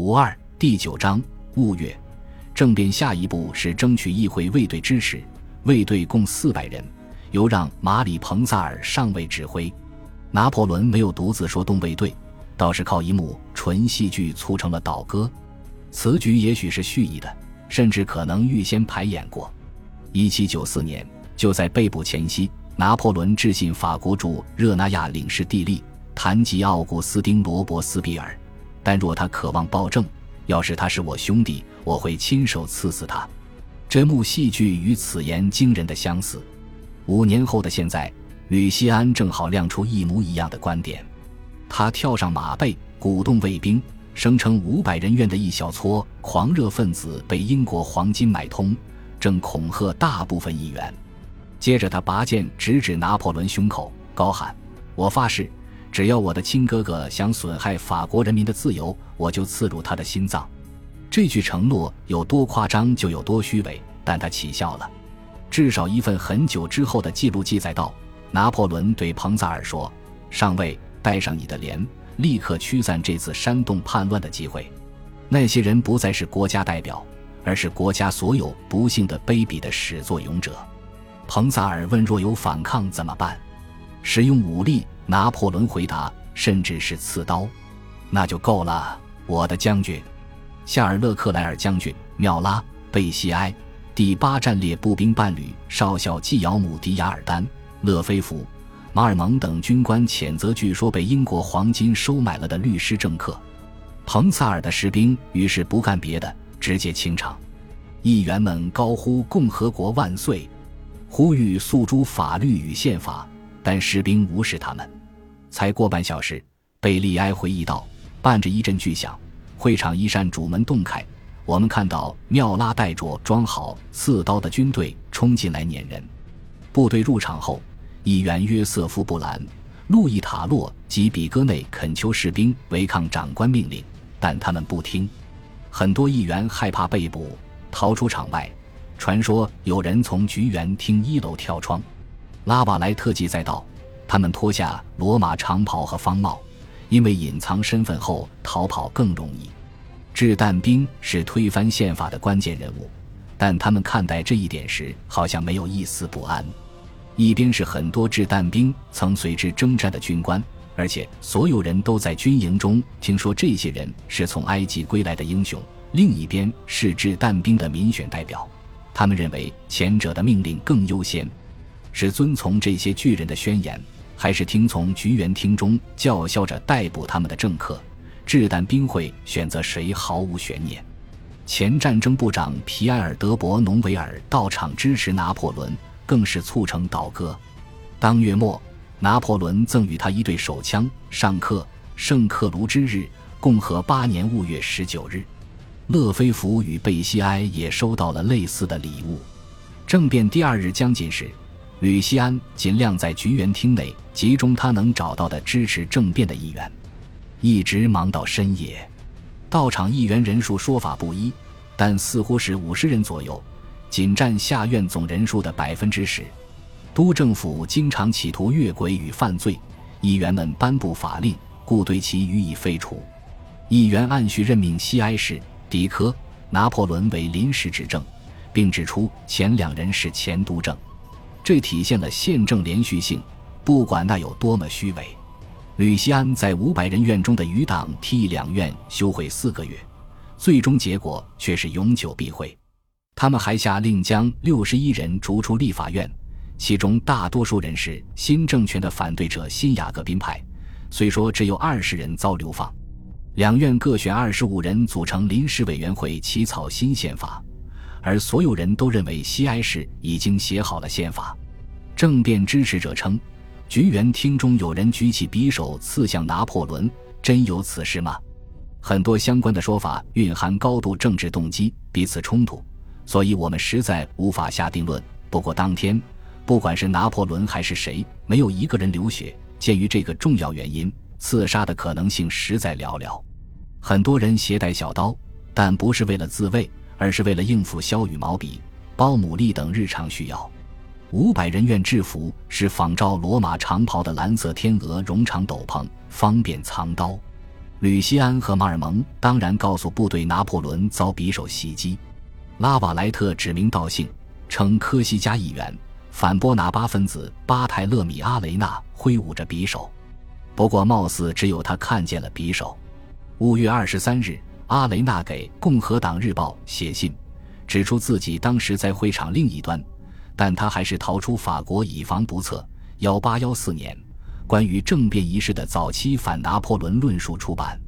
五二第九章雾月政变下一步是争取议会卫队支持，卫队共四百人，由让马里彭萨尔上尉指挥。拿破仑没有独自说动卫队，倒是靠一幕纯戏剧促成了倒戈。此举也许是蓄意的，甚至可能预先排演过。一七九四年，就在被捕前夕，拿破仑致信法国驻热那亚领事蒂利，谈及奥古斯丁·罗伯斯比尔。但若他渴望暴政，要是他是我兄弟，我会亲手刺死他。这幕戏剧与此言惊人的相似。五年后的现在，吕西安正好亮出一模一样的观点。他跳上马背，鼓动卫兵，声称五百人院的一小撮狂热分子被英国黄金买通，正恐吓大部分议员。接着，他拔剑直指拿破仑胸口，高喊：“我发誓！”只要我的亲哥哥想损害法国人民的自由，我就刺入他的心脏。这句承诺有多夸张就有多虚伪，但他起效了。至少一份很久之后的记录记载道：拿破仑对彭萨尔说：“上尉，带上你的连，立刻驱散这次煽动叛乱的机会。那些人不再是国家代表，而是国家所有不幸的、卑鄙的始作俑者。”彭萨尔问：“若有反抗怎么办？使用武力？” 拿破仑回答：“甚至是刺刀，那就够了，我的将军。”夏尔勒克莱尔将军、缪拉、贝西埃、第八战列步兵伴侣少校季尧姆迪亚尔丹、勒菲弗、马尔蒙等军官谴责据说被英国黄金收买了的律师政客。彭萨尔的士兵于是不干别的，直接清场。议员们高呼“共和国万岁”，呼吁诉诸法律与宪法，但士兵无视他们。才过半小时，贝利埃回忆道：“伴着一阵巨响，会场一扇主门洞开，我们看到妙拉带着装好刺刀的军队冲进来撵人。部队入场后，议员约瑟夫·布兰、路易·塔洛及比戈内恳求士兵违抗长官命令，但他们不听。很多议员害怕被捕，逃出场外。传说有人从菊园厅一楼跳窗。拉瓦莱特记载道。”他们脱下罗马长袍和方帽，因为隐藏身份后逃跑更容易。掷弹兵是推翻宪法的关键人物，但他们看待这一点时好像没有一丝不安。一边是很多掷弹兵曾随之征战的军官，而且所有人都在军营中听说这些人是从埃及归来的英雄；另一边是掷弹兵的民选代表，他们认为前者的命令更优先，是遵从这些巨人的宣言。还是听从菊园厅中叫嚣着逮捕他们的政客，掷弹兵会选择谁毫无悬念。前战争部长皮埃尔·德伯农维尔到场支持拿破仑，更是促成倒戈。当月末，拿破仑赠予他一对手枪。上课，圣克卢之日，共和八年五月十九日，勒菲弗与贝西埃也收到了类似的礼物。政变第二日将近时。吕西安尽量在菊园厅内集中他能找到的支持政变的议员，一直忙到深夜。到场议员人数说法不一，但似乎是五十人左右，仅占下院总人数的百分之十。都政府经常企图越轨与犯罪，议员们颁布法令，故对其予以废除。议员按序任命西埃士、迪科、拿破仑为临时执政，并指出前两人是前督政。这体现了宪政连续性，不管那有多么虚伪。吕西安在五百人院中的余党替两院休会四个月，最终结果却是永久闭会。他们还下令将六十一人逐出立法院，其中大多数人是新政权的反对者新雅各宾派。虽说只有二十人遭流放，两院各选二十五人组成临时委员会起草新宪法。而所有人都认为西埃市已经写好了宪法。政变支持者称，菊园厅中有人举起匕首刺向拿破仑，真有此事吗？很多相关的说法蕴含高度政治动机，彼此冲突，所以我们实在无法下定论。不过当天，不管是拿破仑还是谁，没有一个人流血。鉴于这个重要原因，刺杀的可能性实在寥寥。很多人携带小刀，但不是为了自卫。而是为了应付削羽毛笔、包姆利等日常需要。五百人院制服是仿照罗马长袍的蓝色天鹅绒长斗篷，方便藏刀。吕西安和马尔蒙当然告诉部队拿破仑遭匕首袭击。拉瓦莱特指名道姓称科西嘉议员反波拿巴分子巴泰勒米阿雷纳挥舞着匕首，不过貌似只有他看见了匕首。五月二十三日，阿雷纳给《共和党日报》写信，指出自己当时在会场另一端，但他还是逃出法国以防不测。幺八幺四年，关于政变仪式的早期反拿破仑论述出版，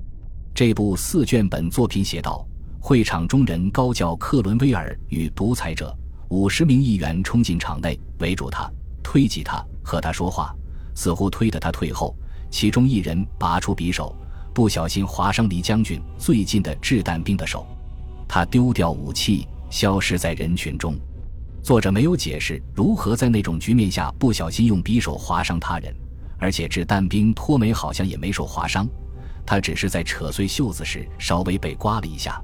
这部四卷本作品写道。会场中人高叫“克伦威尔与独裁者”，五十名议员冲进场内，围住他，推挤他，和他说话，似乎推得他退后。其中一人拔出匕首，不小心划伤离将军最近的掷弹兵的手，他丢掉武器，消失在人群中。作者没有解释如何在那种局面下不小心用匕首划伤他人，而且掷弹兵托梅好像也没受划伤，他只是在扯碎袖子时稍微被刮了一下。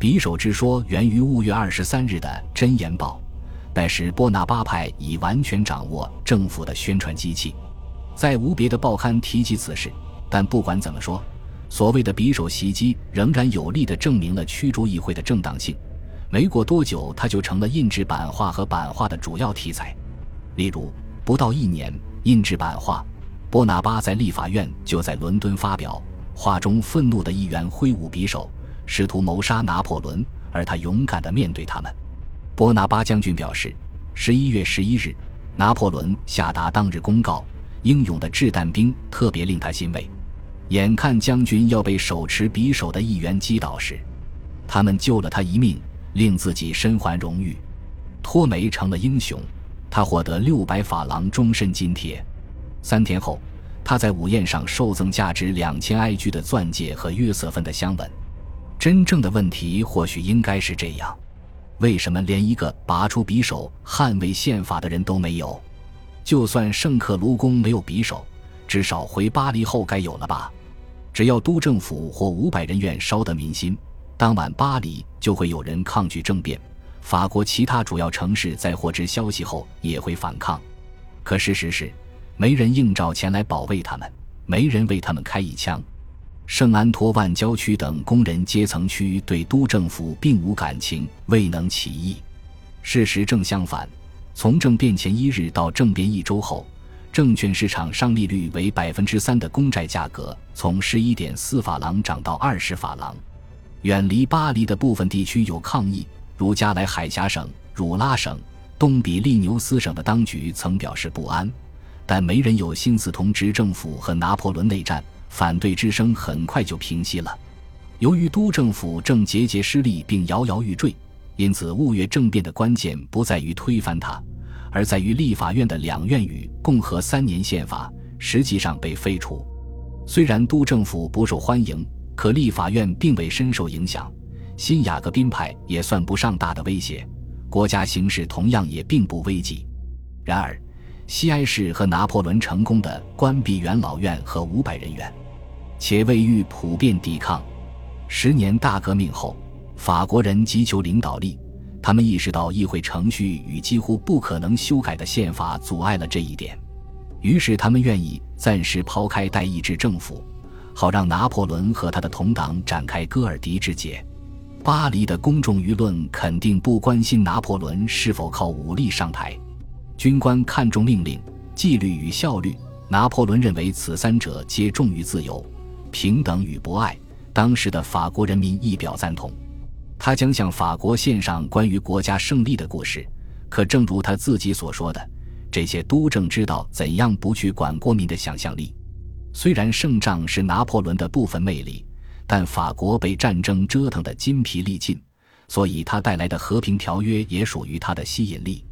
匕首之说源于五月二十三日的《真言报》，那时波拿巴派已完全掌握政府的宣传机器，再无别的报刊提及此事。但不管怎么说，所谓的匕首袭击仍然有力地证明了驱逐议会的正当性。没过多久，它就成了印制版画和版画的主要题材。例如，不到一年，印制版画《波拿巴在立法院》就在伦敦发表，画中愤怒的议员挥舞匕首。试图谋杀拿破仑，而他勇敢地面对他们。波拿巴将军表示，十一月十一日，拿破仑下达当日公告，英勇的掷弹兵特别令他欣慰。眼看将军要被手持匕首的议员击倒时，他们救了他一命，令自己身怀荣誉。托梅成了英雄，他获得六百法郎终身津贴。三天后，他在午宴上受赠价值两千埃居的钻戒和约瑟芬的香吻。真正的问题或许应该是这样：为什么连一个拔出匕首捍卫宪法的人都没有？就算圣克卢宫没有匕首，至少回巴黎后该有了吧？只要督政府或五百人院烧得民心，当晚巴黎就会有人抗拒政变。法国其他主要城市在获知消息后也会反抗。可事实是，没人应召前来保卫他们，没人为他们开一枪。圣安托万郊区等工人阶层区对都政府并无感情，未能起义。事实正相反，从政变前一日到政变一周后，证券市场上利率为百分之三的公债价格从十一点四法郎涨到二十法郎。远离巴黎的部分地区有抗议，如加莱海峡省、汝拉省、东比利牛斯省的当局曾表示不安，但没人有心思同执政府和拿破仑内战。反对之声很快就平息了。由于督政府正节节失利并摇摇欲坠，因此雾月政变的关键不在于推翻它，而在于立法院的两院与共和三年宪法实际上被废除。虽然督政府不受欢迎，可立法院并未深受影响。新雅各宾派也算不上大的威胁，国家形势同样也并不危急。然而。西埃市和拿破仑成功的关闭元老院和五百人员，且未遇普遍抵抗。十年大革命后，法国人急求领导力，他们意识到议会程序与几乎不可能修改的宪法阻碍了这一点，于是他们愿意暂时抛开代议制政府，好让拿破仑和他的同党展开戈尔迪之节。巴黎的公众舆论肯定不关心拿破仑是否靠武力上台。军官看重命令、纪律与效率，拿破仑认为此三者皆重于自由、平等与博爱。当时的法国人民一表赞同，他将向法国献上关于国家胜利的故事。可正如他自己所说的，这些督政知道怎样不去管国民的想象力。虽然胜仗是拿破仑的部分魅力，但法国被战争折腾得筋疲力尽，所以他带来的和平条约也属于他的吸引力。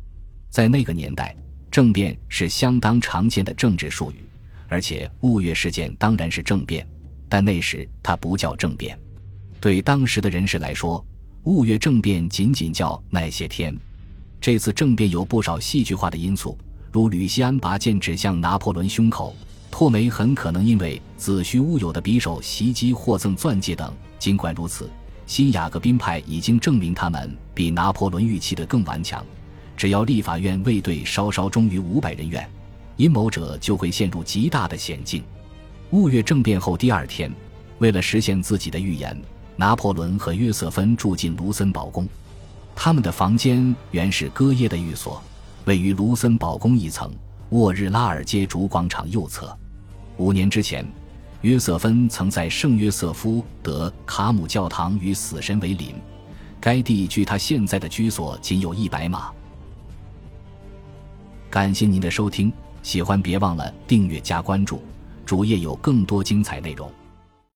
在那个年代，政变是相当常见的政治术语，而且雾月事件当然是政变，但那时它不叫政变。对当时的人士来说，雾月政变仅仅叫那些天。这次政变有不少戏剧化的因素，如吕西安拔剑指向拿破仑胸口，托梅很可能因为子虚乌有的匕首袭击获赠钻戒等。尽管如此，新雅各宾派已经证明他们比拿破仑预期的更顽强。只要立法院卫队稍稍忠于五百人员，阴谋者就会陷入极大的险境。雾月政变后第二天，为了实现自己的预言，拿破仑和约瑟芬住进卢森堡宫。他们的房间原是戈耶的寓所，位于卢森堡宫一层沃日拉尔街主广场右侧。五年之前，约瑟芬曾在圣约瑟夫德卡姆教堂与死神为邻，该地距他现在的居所仅有一百码。感谢您的收听，喜欢别忘了订阅加关注，主页有更多精彩内容。